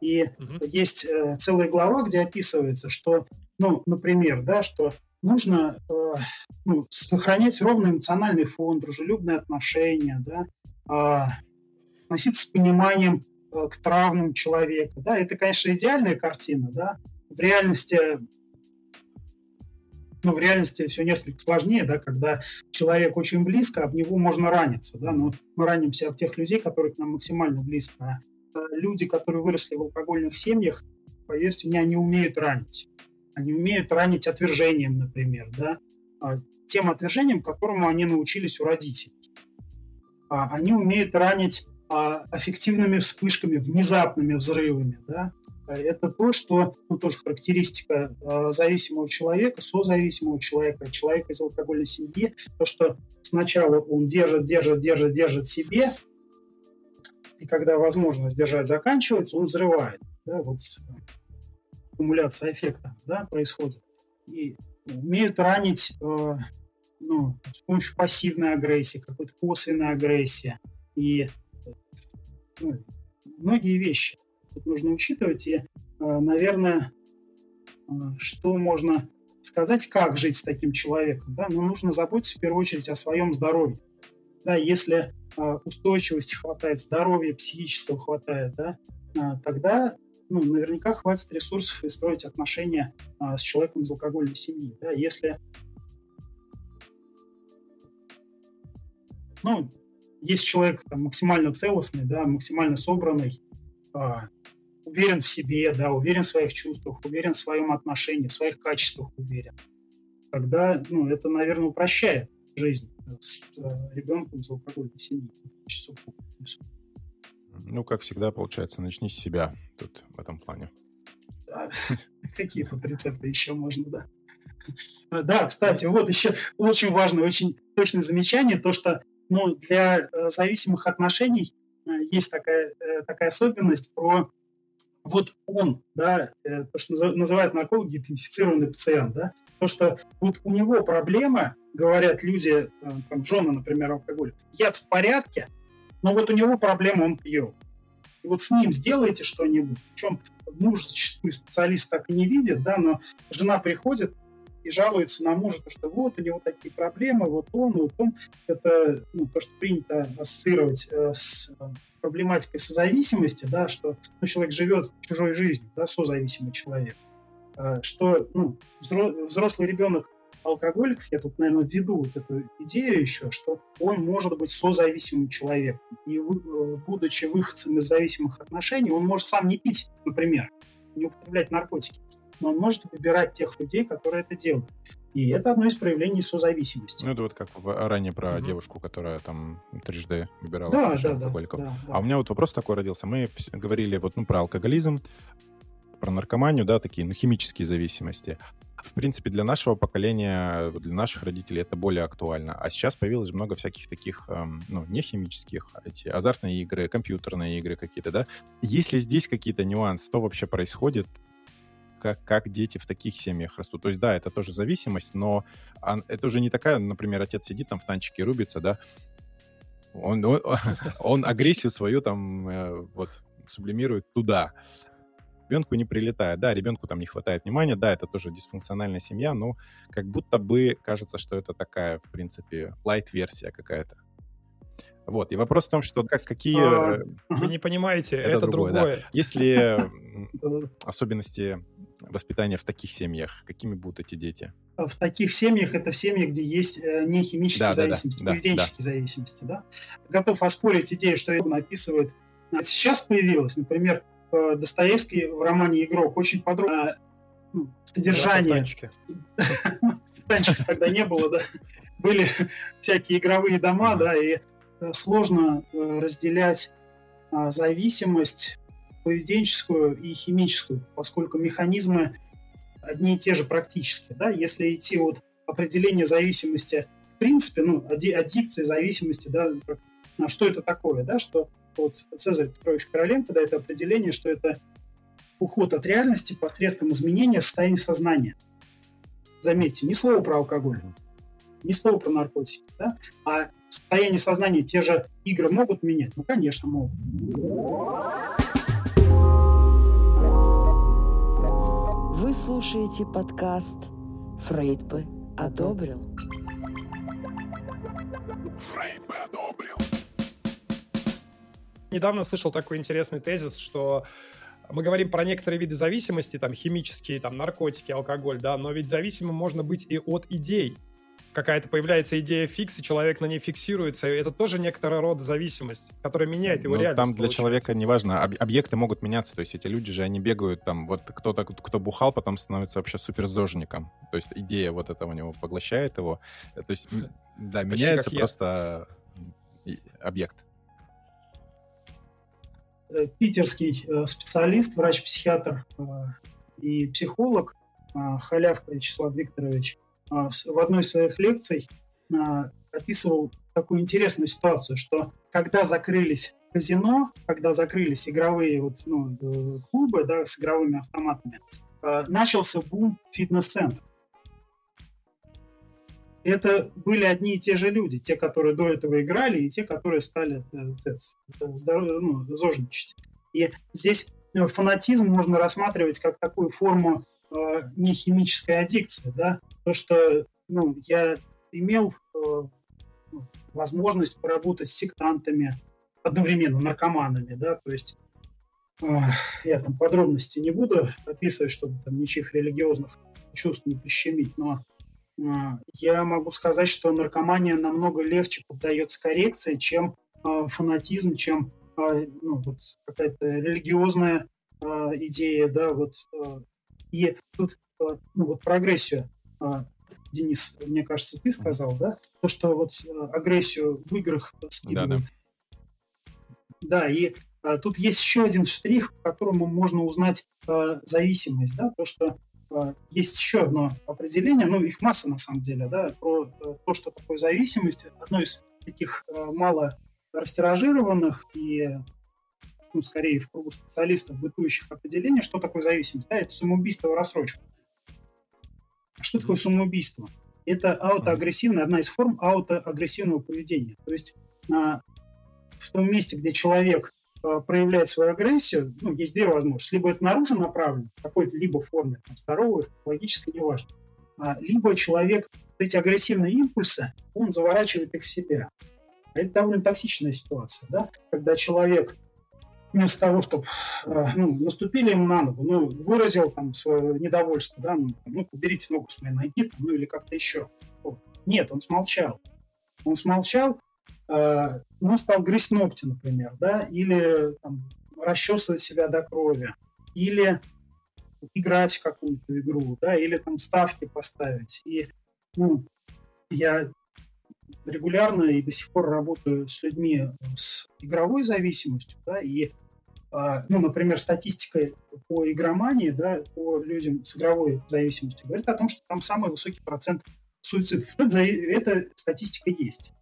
И угу. есть э, целая глава, где описывается, что, ну, например, да, что нужно э, ну, сохранять ровный эмоциональный фон, дружелюбные отношения, да, э, относиться с пониманием к травмам человека. Да. Это, конечно, идеальная картина. Да. В реальности ну, в реальности все несколько сложнее, да, когда человек очень близко, об него можно раниться, да, но мы ранимся об тех людей, которые к нам максимально близко. А люди, которые выросли в алкогольных семьях, поверьте мне, они умеют ранить. Они умеют ранить отвержением, например, да, а, тем отвержением, которому они научились у родителей. А, они умеют ранить а, аффективными вспышками, внезапными взрывами, да. Это то, что, ну, тоже характеристика зависимого человека, созависимого человека, человека из алкогольной семьи, то, что сначала он держит, держит, держит, держит себе, и когда возможность держать заканчивается, он взрывает. Да, вот аккумуляция эффекта да, происходит. И умеют ранить э, ну, с помощью пассивной агрессии, какой-то косвенной агрессии. И ну, многие вещи тут нужно учитывать. И, э, наверное, э, что можно сказать, как жить с таким человеком. Да? Но ну, нужно заботиться в первую очередь о своем здоровье. Да, если э, устойчивости хватает, здоровья психического хватает, да, тогда ну, наверняка хватит ресурсов и строить отношения а, с человеком из алкогольной семьи. Да? Если ну, есть человек там, максимально целостный, да, максимально собранный, а, уверен в себе, да, уверен в своих чувствах, уверен в своем отношении, в своих качествах уверен, тогда ну, это, наверное, упрощает жизнь с, с ребенком из алкогольной семьи. Ну, как всегда, получается, начни с себя тут в этом плане. [laughs] Какие тут рецепты еще можно, да? [laughs] Да, кстати, вот еще очень важное, очень точное замечание, то, что ну, для э, зависимых отношений э, есть такая, э, такая особенность про вот он, да, то, что называют наркологи идентифицированный пациент, да, то, что вот у него проблема, говорят люди, там, Джона, например, алкоголь, яд в порядке, но вот у него проблема, он пьет. И вот с ним сделайте что-нибудь. Причем муж зачастую специалист так и не видит, да, но жена приходит, и жалуется на мужа, то, что вот у него такие проблемы, вот он, вот он. Это ну, то, что принято ассоциировать э, с э, проблематикой созависимости, да, что ну, человек живет чужой жизнью, да, созависимый человек. Э, что ну, взрослый ребенок алкоголиков, я тут, наверное, введу вот эту идею еще, что он может быть созависимым человеком. И э, будучи выходцем из зависимых отношений, он может сам не пить, например, не употреблять наркотики, но он может выбирать тех людей, которые это делают. И это одно из проявлений созависимости. Ну, это вот как в, ранее про угу. девушку, которая там трижды выбирала да, да, алкоголиков. Да, да, а у меня вот вопрос такой родился. Мы говорили вот ну, про алкоголизм, про наркоманию, да, такие, ну, химические зависимости. В принципе, для нашего поколения, для наших родителей это более актуально. А сейчас появилось много всяких таких, эм, ну, не химических, а эти азартные игры, компьютерные игры какие-то, да. Есть ли здесь какие-то нюансы? Что вообще происходит? Как, как дети в таких семьях растут? То есть, да, это тоже зависимость, но это уже не такая, например, отец сидит там в танчике рубится, да, он, он, [laughs] он агрессию свою там э, вот сублимирует туда ребенку не прилетает. Да, ребенку там не хватает внимания, да, это тоже дисфункциональная семья, но как будто бы кажется, что это такая, в принципе, лайт-версия какая-то. Вот, и вопрос в том, что как, какие... А, э, вы не понимаете, это, это другое. другое. Да. Если [laughs] особенности воспитания в таких семьях, какими будут эти дети? В таких семьях это в семьях, где есть э, не химические да, зависимости, да, да, поведенческие да. зависимости. Да? Готов оспорить идею, что это описывает. Сейчас появилось, например, Э, Достоевский в романе «Игрок» очень подробно ну, содержание... Танчиков [laughs] тогда не было, да. Были всякие игровые дома, да, и э, сложно э, разделять а, зависимость поведенческую и химическую, поскольку механизмы одни и те же практически, да. Если идти от определения зависимости в принципе, ну, аддикции, зависимости, да, что это такое, да, что вот Цезарь Петрович Короленко дает определение, что это уход от реальности посредством изменения состояния сознания. Заметьте, ни слова про алкоголь, ни слова про наркотики, да? а состояние сознания те же игры могут менять? Ну, конечно, могут. Вы слушаете подкаст «Фрейд бы одобрил». Фрейд бы одобрил недавно слышал такой интересный тезис, что мы говорим про некоторые виды зависимости, там, химические, там, наркотики, алкоголь, да, но ведь зависимым можно быть и от идей. Какая-то появляется идея фикс, и человек на ней фиксируется. И это тоже некоторый род зависимость, которая меняет его ну, реальность. Там для получается. человека неважно, об, объекты могут меняться. То есть эти люди же, они бегают там, вот кто-то, кто бухал, потом становится вообще суперзожником. То есть идея вот этого у него поглощает его. То есть, [laughs] да, меняется просто объект. Э, питерский э, специалист, врач-психиатр э, и психолог Халявка Вячеслав Викторович в одной из своих лекций описывал такую интересную ситуацию, что когда закрылись казино, когда закрылись игровые вот, ну, клубы да, с игровыми автоматами, начался бум фитнес-центров это были одни и те же люди, те, которые до этого играли, и те, которые стали э, ну, зожничать. И здесь э, фанатизм можно рассматривать как такую форму э, нехимической аддикции, да, то, что ну, я имел э, ну, возможность поработать с сектантами, одновременно наркоманами, да, то есть э, я там подробности не буду описывать, чтобы там ничьих религиозных чувств не прищемить, но а, я могу сказать, что наркомания намного легче поддается коррекции, чем э, фанатизм, чем э, ну, вот какая-то религиозная э, идея, да, вот. И тут э, ну, вот про агрессию, э, Денис, мне кажется, ты сказал, да, то, что вот э, агрессию в играх скидывают. Да, да. да и тут есть еще один штрих, по которому можно узнать зависимость, да, то, что а, есть еще одно определение, ну, их масса на самом деле, да, про то, что такое зависимость. Одно из таких мало растиражированных и, ну, скорее, в кругу специалистов бытующих определений, что такое зависимость. Да, это самоубийство в рассрочку. Что такое самоубийство? Это аутоагрессивная, одна из форм аутоагрессивного поведения. То есть а, в том месте, где человек Э, проявлять свою агрессию, ну, есть две возможности. Либо это наружу направлено, в какой-то либо форме, там, здоровой, логической, неважно. А, либо человек эти агрессивные импульсы, он заворачивает их в себя. Это довольно токсичная ситуация, да? когда человек вместо того, чтобы э, ну, наступили ему на ногу, ну, выразил там свое недовольство, да, ну, ну уберите ногу с моей ноги, ну, или как-то еще. Нет, он смолчал. Он смолчал, э, ну, стал грызть ногти, например, да, или там, расчесывать себя до крови, или играть какую-то игру, да, или там ставки поставить. И, ну, я регулярно и до сих пор работаю с людьми с игровой зависимостью, да, и ну, например, статистика по игромании, да, по людям с игровой зависимостью говорит о том, что там самый высокий процент суицидов. Это, эта статистика есть.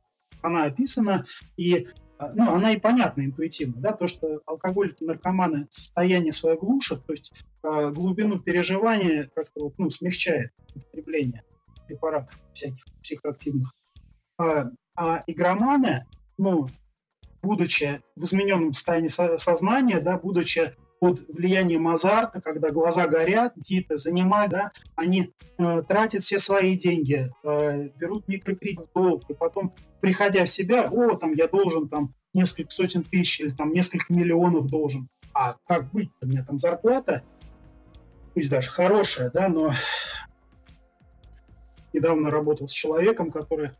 Она описана, и а, ну, она и понятна интуитивно, да, то, что алкоголики, наркоманы состояние свое глушат, то есть э, глубину переживания как-то вот, ну, смягчает употребление препаратов всяких психоактивных. А, а игроманы, ну, будучи в измененном состоянии сознания, да, будучи под влиянием азарта, когда глаза горят, диеты занимают, да, они э, тратят все свои деньги, э, берут микрокредит долг, и потом, приходя в себя, о, там, я должен там несколько сотен тысяч или там несколько миллионов должен. А как быть? У меня там зарплата, пусть даже хорошая, да, но недавно работал с человеком, который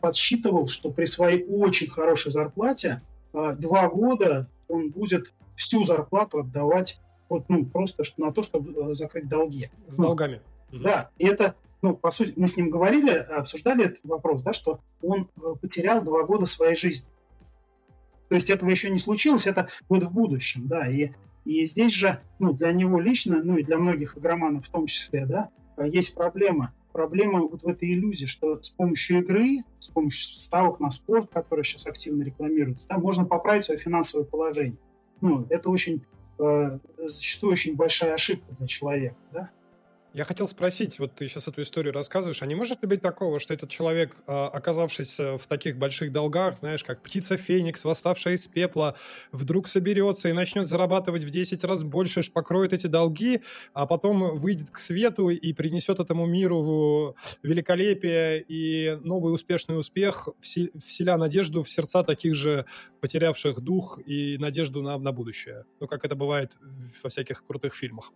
подсчитывал, что при своей очень хорошей зарплате а, два года он будет всю зарплату отдавать вот, ну, просто что, на то, чтобы э, закрыть долги. С ну, долгами. Да, и это, ну, по сути, мы с ним говорили, обсуждали этот вопрос, да, что он э, потерял два года своей жизни. То есть этого еще не случилось, это вот в будущем, да, и, и здесь же, ну, для него лично, ну, и для многих игроманов в том числе, да, есть проблема проблема вот в этой иллюзии, что с помощью игры, с помощью ставок на спорт, который сейчас активно рекламируется, да, можно поправить свое финансовое положение. Ну, это очень э, зачастую очень большая ошибка для человека, да. Я хотел спросить, вот ты сейчас эту историю рассказываешь, а не может ли быть такого, что этот человек, а, оказавшись в таких больших долгах, знаешь, как птица Феникс, восставшая из пепла, вдруг соберется и начнет зарабатывать в 10 раз больше, покроет эти долги, а потом выйдет к свету и принесет этому миру великолепие и новый успешный успех, вселя надежду в сердца таких же потерявших дух и надежду на, на будущее. Ну, как это бывает во всяких крутых фильмах.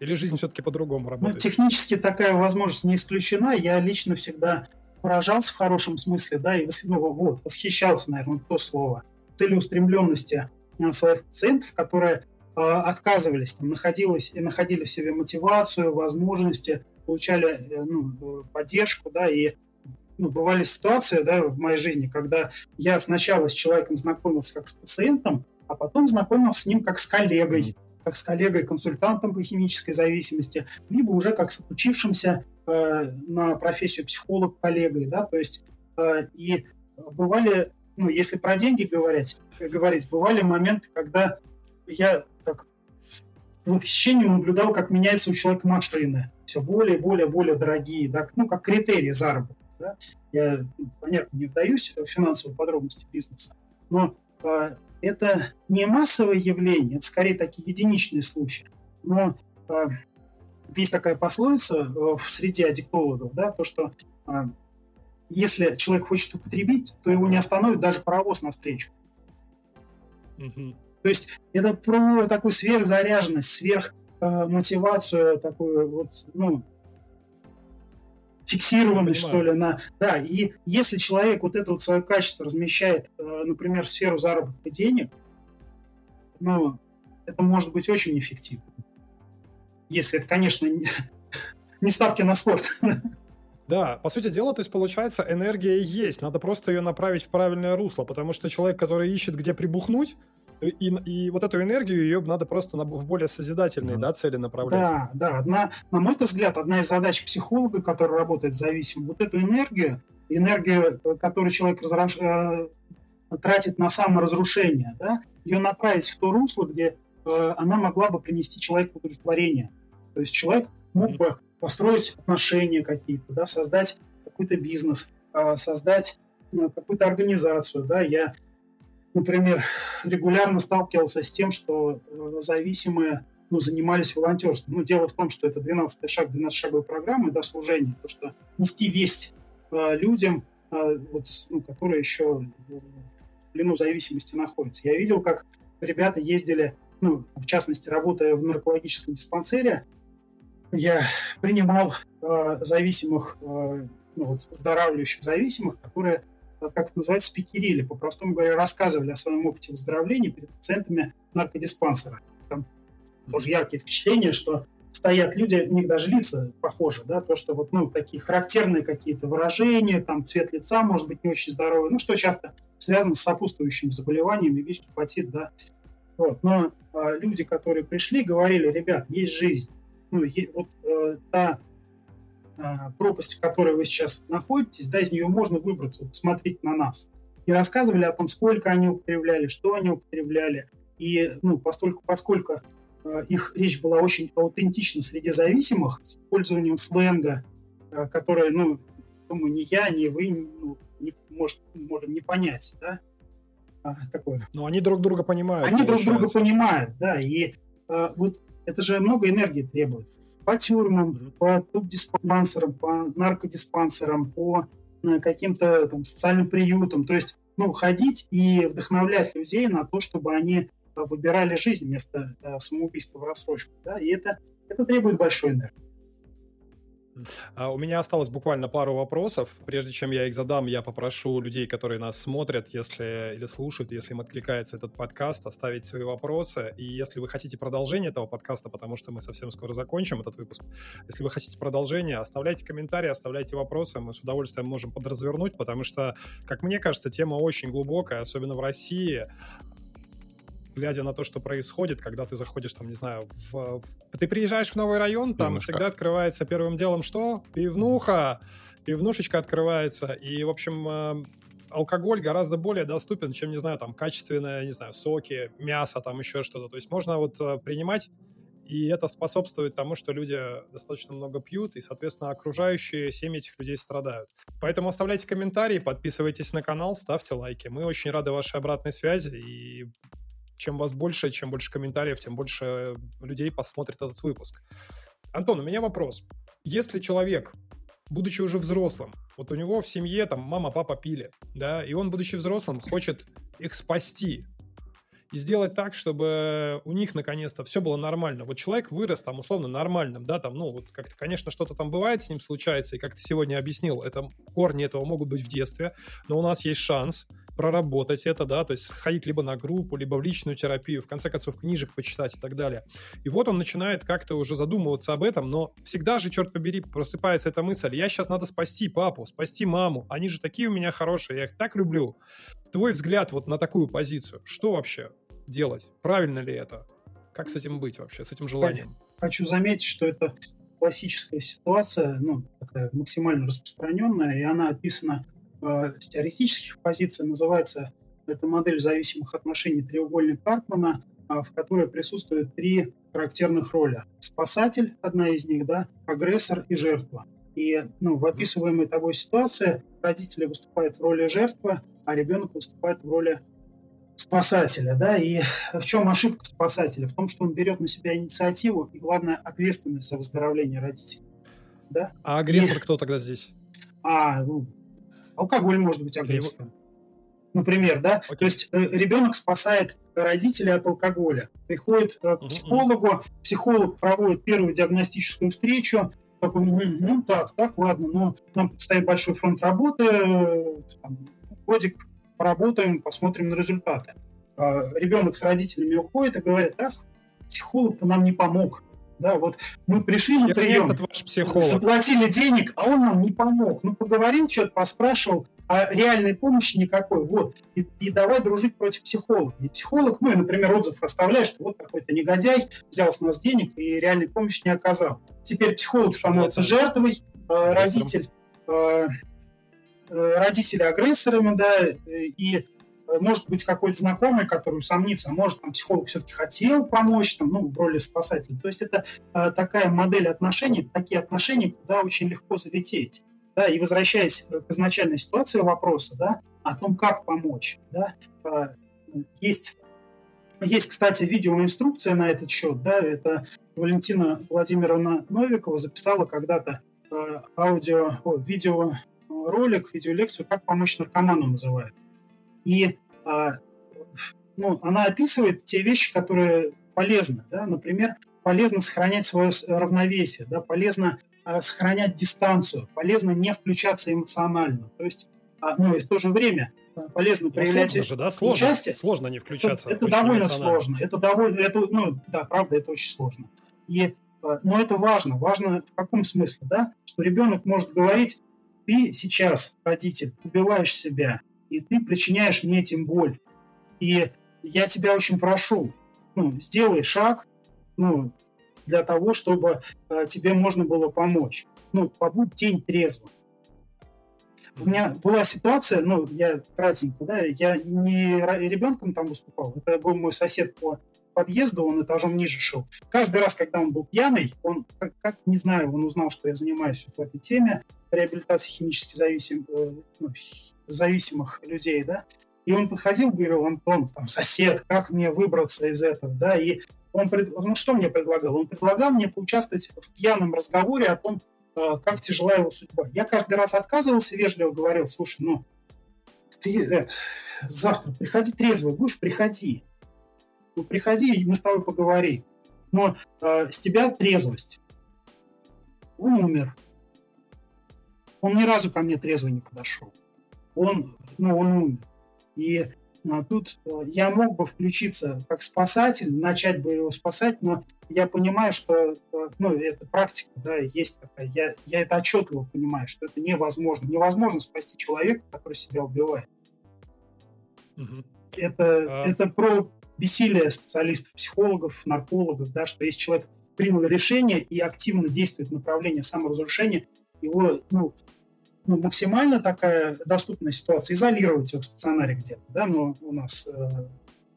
Или жизнь все-таки по-другому ну, работает? Ну, технически такая возможность не исключена. Я лично всегда поражался в хорошем смысле, да, и ну, вот, восхищался, наверное, то слово, целеустремленности э, своих пациентов, которые э, отказывались, там, находились, и находили в себе мотивацию, возможности, получали э, ну, поддержку, да, и ну, бывали ситуации да, в моей жизни, когда я сначала с человеком знакомился как с пациентом, а потом знакомился с ним как с коллегой как с коллегой-консультантом по химической зависимости, либо уже как с учившимся э, на профессию психолог коллегой, да, то есть э, и бывали, ну, если про деньги говорить, говорить, бывали моменты, когда я так с восхищением наблюдал, как меняется у человека машины, все более, более, более дорогие, да, ну, как критерии заработка, да. Я, понятно, не вдаюсь в финансовые подробности бизнеса, но э, это не массовое явление, это скорее такие единичные случаи. Но э, есть такая пословица э, в среде аддиктологов, да, то, что э, если человек хочет употребить, то его не остановит даже паровоз навстречу. Mm-hmm. То есть это про такую сверхзаряженность, сверхмотивацию, э, такую вот, ну, фиксированность, что ли, на... Да, и если человек вот это вот свое качество размещает, э, например, в сферу заработка денег, ну, это может быть очень эффективно. Если это, конечно, не, [laughs] не ставки на спорт. [laughs] Да, по сути дела, то есть получается, энергия есть, надо просто ее направить в правильное русло, потому что человек, который ищет, где прибухнуть, и, и вот эту энергию, ее надо просто на, в более созидательные да. Да, цели направлять. Да, да. Одна, на мой взгляд, одна из задач психолога, который работает зависимым, вот эту энергию, энергию, э, которую человек разруш... э, тратит на саморазрушение, да, ее направить в то русло, где э, она могла бы принести человеку удовлетворение. То есть человек мог бы построить отношения какие-то, да, создать какой-то бизнес, э, создать какую-то организацию. Да. Я например, регулярно сталкивался с тем, что э, зависимые ну, занимались волонтерством. Ну, дело в том, что это 12 шаг 12-шаговой программы, да, служения, то, что нести весть э, людям, э, вот, ну, которые еще в плену зависимости находятся. Я видел, как ребята ездили, ну, в частности, работая в наркологическом диспансере, я принимал э, зависимых, э, ну, вот, выздоравливающих зависимых, которые, э, как это называется, спикерили, по-простому говоря, рассказывали о своем опыте выздоровления перед пациентами наркодиспансера. Там тоже яркие впечатления, что стоят люди, у них даже лица похожи, да, то, что вот, ну, такие характерные какие-то выражения, там, цвет лица может быть не очень здоровый, ну, что часто связано с сопутствующими заболеваниями, ВИЧ, гепатит, да. Вот. Но э, люди, которые пришли, говорили, ребят, есть жизнь, ну, вот э, та э, пропасть, в которой вы сейчас находитесь, да, из нее можно выбраться, посмотреть на нас. И рассказывали о том, сколько они употребляли, что они употребляли. И, ну, поскольку, поскольку э, их речь была очень аутентична среди зависимых, с использованием сленга, э, которое, ну, думаю, ни я, ни вы ну, не, может, можем не понять, да, а, такое. Но они друг друга понимают. Они друг друга понимают, да, и э, вот это же много энергии требует. По тюрьмам, по туб-диспансерам, по наркодиспансерам, по э, каким-то там социальным приютам. То есть, ну, ходить и вдохновлять людей на то, чтобы они э, выбирали жизнь вместо э, самоубийства в рассрочку. Да? И это, это требует большой энергии. А у меня осталось буквально пару вопросов. Прежде чем я их задам, я попрошу людей, которые нас смотрят, если или слушают, если им откликается этот подкаст, оставить свои вопросы. И если вы хотите продолжение этого подкаста, потому что мы совсем скоро закончим этот выпуск, если вы хотите продолжение, оставляйте комментарии, оставляйте вопросы, мы с удовольствием можем подразвернуть, потому что, как мне кажется, тема очень глубокая, особенно в России глядя на то, что происходит, когда ты заходишь, там, не знаю, в... ты приезжаешь в новый район, там Немножко. всегда открывается первым делом что? Пивнуха, пивнушечка открывается, и, в общем, э, алкоголь гораздо более доступен, чем, не знаю, там, качественные, не знаю, соки, мясо, там, еще что-то. То есть можно вот э, принимать и это способствует тому, что люди достаточно много пьют, и, соответственно, окружающие семьи этих людей страдают. Поэтому оставляйте комментарии, подписывайтесь на канал, ставьте лайки. Мы очень рады вашей обратной связи, и чем вас больше, чем больше комментариев, тем больше людей посмотрит этот выпуск. Антон, у меня вопрос. Если человек, будучи уже взрослым, вот у него в семье там мама, папа пили, да, и он, будучи взрослым, хочет их спасти, и сделать так, чтобы у них наконец-то все было нормально. Вот человек вырос там условно нормальным, да, там, ну, вот как-то, конечно, что-то там бывает с ним случается, и как ты сегодня объяснил, это корни этого могут быть в детстве, но у нас есть шанс проработать это, да, то есть ходить либо на группу, либо в личную терапию, в конце концов, книжек почитать и так далее. И вот он начинает как-то уже задумываться об этом, но всегда же, черт побери, просыпается эта мысль, я сейчас надо спасти папу, спасти маму, они же такие у меня хорошие, я их так люблю. Твой взгляд вот на такую позицию, что вообще делать? Правильно ли это? Как с этим быть вообще, с этим желанием? Хочу заметить, что это классическая ситуация, ну, такая максимально распространенная, и она описана теоретических позиций называется эта модель зависимых отношений треугольник Карпмана, а, в которой присутствуют три характерных роли. Спасатель, одна из них, да, агрессор и жертва. И ну, в описываемой тобой ситуации родители выступают в роли жертвы, а ребенок выступает в роли спасателя. Да? И в чем ошибка спасателя? В том, что он берет на себя инициативу и, главное, ответственность за выздоровление родителей. Да? А агрессор и... кто тогда здесь? А, ну, Алкоголь может быть агрессором. Например, да? Okay. То есть э, ребенок спасает родителей от алкоголя. Приходит э, к психологу, психолог проводит первую диагностическую встречу, такой, ну так, так, ладно, но нам предстоит большой фронт работы, э, там, годик поработаем, посмотрим на результаты. Э, ребенок с родителями уходит и говорит, ах, психолог-то нам не помог. Да, вот мы пришли на прием, ваш психолог. заплатили денег, а он нам не помог. Ну, поговорил, что-то поспрашивал, а реальной помощи никакой. Вот. И, и давай дружить против психолога. И психолог, ну, и, например, отзыв оставляет, что вот какой-то негодяй взял с нас денег и реальной помощи не оказал. Теперь психолог становится жертвой, э, родитель, э, э, родители агрессорами, да, и может быть какой-то знакомый, который усомнится, а может там психолог все-таки хотел помочь там, ну, в роли спасателя. То есть это э, такая модель отношений, такие отношения, куда очень легко залететь. Да, и возвращаясь к изначальной ситуации вопроса, да, о том, как помочь, да, э, есть Есть, кстати, видеоинструкция на этот счет. Да, это Валентина Владимировна Новикова записала когда-то э, аудио, о, видеоролик, видеолекцию «Как помочь наркоману» называется. И э, ну, она описывает те вещи, которые полезны. Да? Например, полезно сохранять свое равновесие, да? полезно э, сохранять дистанцию, полезно не включаться эмоционально. То есть, э, ну и в то же время полезно Но проявлять сложно же, да? сложно, участие. Сложно не включаться. Это, это довольно сложно. Это довольно, это, ну да, правда, это очень сложно. И, но это важно. Важно в каком смысле, да? Что ребенок может говорить, ты сейчас, родитель, убиваешь себя, и ты причиняешь мне этим боль. И я тебя очень прошу, ну, сделай шаг, ну, для того, чтобы э, тебе можно было помочь. Ну, побудь день трезво. У меня была ситуация, ну, я кратенько, да, я не ребенком там выступал, это был мой сосед по подъезду, он этажом ниже шел. Каждый раз, когда он был пьяный, он, как, как не знаю, он узнал, что я занимаюсь вот этой теме реабилитации химически зависим, э, ну, зависимых людей, да, и он подходил, говорил, Антон, там, сосед, как мне выбраться из этого, да, и он, пред... ну, что мне предлагал? Он предлагал мне поучаствовать в пьяном разговоре о том, э, как тяжела его судьба. Я каждый раз отказывался, вежливо говорил, слушай, ну, ты это, завтра приходи трезвый, будешь, приходи. Ну, приходи, и мы с тобой поговорим. Но э, с тебя трезвость. Он умер. Он ни разу ко мне трезвый не подошел. Он, ну, он умер. И а, тут а, я мог бы включиться как спасатель, начать бы его спасать, но я понимаю, что а, ну, это практика, да, есть такая. Я, я это отчетливо понимаю, что это невозможно. Невозможно спасти человека, который себя убивает. Угу. Это, а... это про бессилие специалистов, психологов, наркологов, да, что если человек принял решение и активно действует в направлении саморазрушения, его ну, ну, максимально такая доступная ситуация, изолировать его в стационаре где-то, да, но у нас э,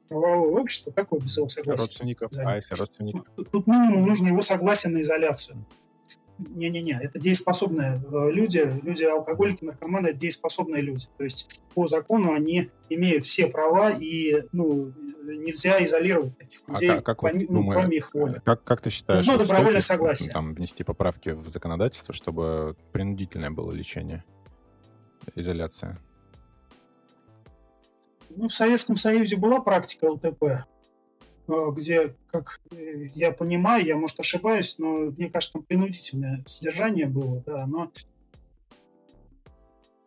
правовое общество, какое без его согласия? Родственников, а если родственников? Тут, тут минимум нужно его согласие на изоляцию. Не-не-не, это дееспособные э, люди, люди алкоголики, наркоманы, это дееспособные люди. То есть по закону они имеют все права, и ну, нельзя изолировать таких а людей, а как, как помимо, думаю, кроме их воли. Как, как ты считаешь, Нужно добровольное стоит согласие. Там, внести поправки в законодательство, чтобы принудительное было лечение, изоляция? Ну, в Советском Союзе была практика ЛТП, Э, где, как э, я понимаю, я, может, ошибаюсь, но мне кажется, там принудительное содержание было, да, но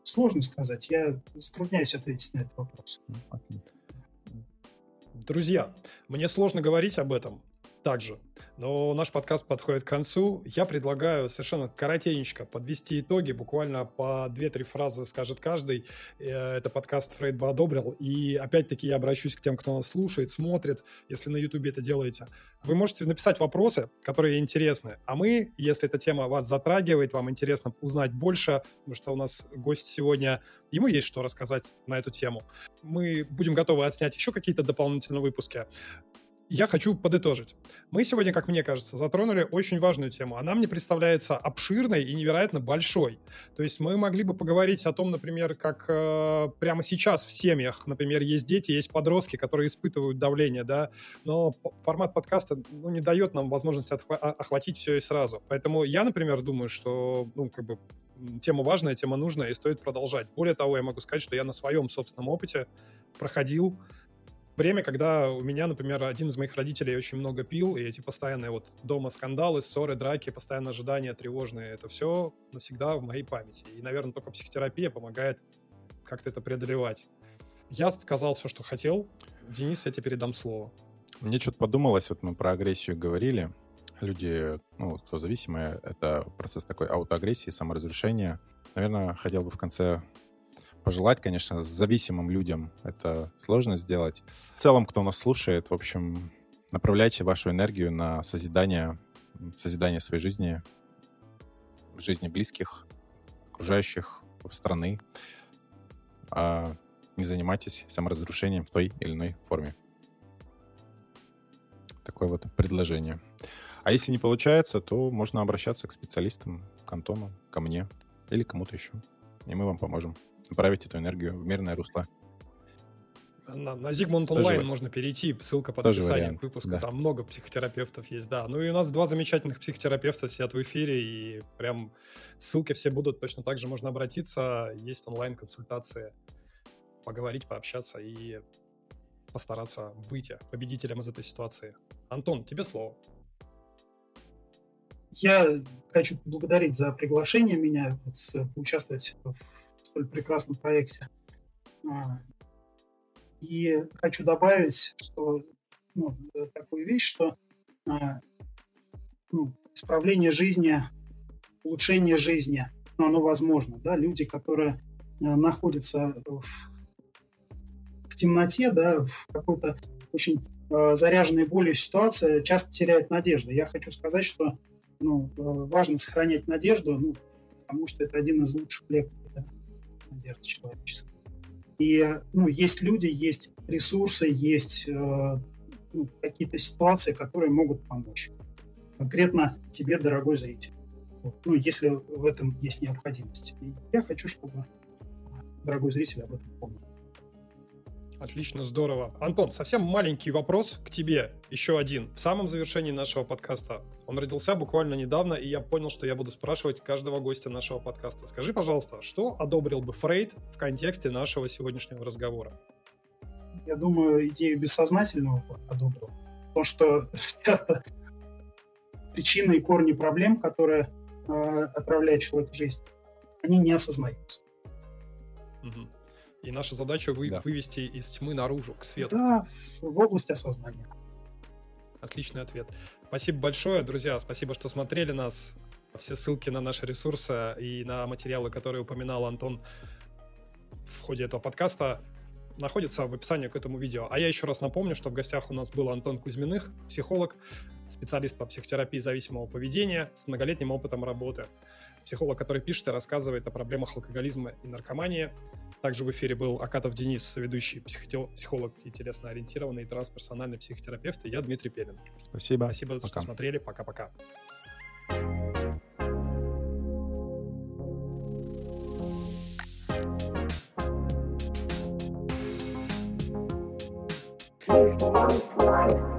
сложно сказать. Я затрудняюсь ответить на этот вопрос. Друзья, мне сложно говорить об этом также, но наш подкаст подходит к концу. Я предлагаю совершенно коротенько подвести итоги, буквально по 2-3 фразы скажет каждый. Э, это подкаст Фрейд бы одобрил. И опять-таки я обращусь к тем, кто нас слушает, смотрит, если на YouTube это делаете. Вы можете написать вопросы, которые интересны. А мы, если эта тема вас затрагивает, вам интересно узнать больше, потому что у нас гость сегодня, ему есть что рассказать на эту тему. Мы будем готовы отснять еще какие-то дополнительные выпуски я хочу подытожить. Мы сегодня, как мне кажется, затронули очень важную тему. Она мне представляется обширной и невероятно большой. То есть мы могли бы поговорить о том, например, как э, прямо сейчас в семьях, например, есть дети, есть подростки, которые испытывают давление, да, но формат подкаста ну, не дает нам возможности отхва- охватить все и сразу. Поэтому я, например, думаю, что, ну, как бы тема важная, тема нужная, и стоит продолжать. Более того, я могу сказать, что я на своем собственном опыте проходил время, когда у меня, например, один из моих родителей очень много пил, и эти постоянные вот дома скандалы, ссоры, драки, постоянное ожидание тревожные, это все навсегда в моей памяти. И, наверное, только психотерапия помогает как-то это преодолевать. Я сказал все, что хотел. Денис, я тебе передам слово. Мне что-то подумалось, вот мы про агрессию говорили. Люди, ну, кто зависимые, это процесс такой аутоагрессии, саморазрушения. Наверное, хотел бы в конце пожелать, конечно, зависимым людям это сложно сделать. В целом, кто нас слушает, в общем, направляйте вашу энергию на созидание, созидание своей жизни, жизни близких, окружающих, страны. А не занимайтесь саморазрушением в той или иной форме. Такое вот предложение. А если не получается, то можно обращаться к специалистам, к Антону, ко мне или кому-то еще. И мы вам поможем направить эту энергию в мирное русло. На, на Zigmund Online можно перейти, ссылка под Тоже описанием вариант, к выпуску. да. Там много психотерапевтов есть, да. Ну и у нас два замечательных психотерапевта сидят в эфире, и прям ссылки все будут. Точно так же можно обратиться. Есть онлайн-консультации, поговорить, пообщаться и постараться выйти победителем из этой ситуации. Антон, тебе слово. Я хочу поблагодарить за приглашение меня вот, поучаствовать в столь прекрасном проекте. А, И хочу добавить, что ну, э, такую вещь, что а, ну, исправление жизни, улучшение жизни, ну, оно возможно. Да? Люди, которые э, находятся в, в темноте, да, в какой-то очень э, заряженной болью ситуации, часто теряют надежду. Я хочу сказать, что ну, э, важно сохранять надежду, ну, потому что это один из лучших лекарей, да, надежда человеческая. И ну, есть люди, есть ресурсы, есть э, ну, какие-то ситуации, которые могут помочь. Конкретно тебе, дорогой зритель. Вот. Ну, если в этом есть необходимость. И я хочу, чтобы дорогой зритель об этом помнил. Отлично, здорово. Антон, совсем маленький вопрос к тебе. Еще один. В самом завершении нашего подкаста. Он родился буквально недавно, и я понял, что я буду спрашивать каждого гостя нашего подкаста. Скажи, пожалуйста, что одобрил бы Фрейд в контексте нашего сегодняшнего разговора? Я думаю, идею бессознательного одобрил. То, что [laughs] часто причины и корни проблем, которые э, отправляют человека в жизнь, они не осознаются. Мгм. И наша задача вы- Да. вывести из тьмы наружу, к свету. Да, в, в области осознания. Отличный ответ. Спасибо большое, друзья. Спасибо, что смотрели нас. Все ссылки на наши ресурсы и на материалы, которые упоминал Антон в ходе этого подкаста, находятся в описании к этому видео. А я еще раз напомню, что в гостях у нас был Антон Кузьминых, психолог, специалист по психотерапии зависимого поведения с многолетним опытом работы. Психолог, который пишет и рассказывает о проблемах алкоголизма и наркомании. Также в эфире был Акатов Денис, ведущий психоте- психолог и телесно-ориентированный и трансперсональный психотерапевт. И я Дмитрий Пелин. Спасибо. Спасибо, что Пока. смотрели. Пока-пока. Cry.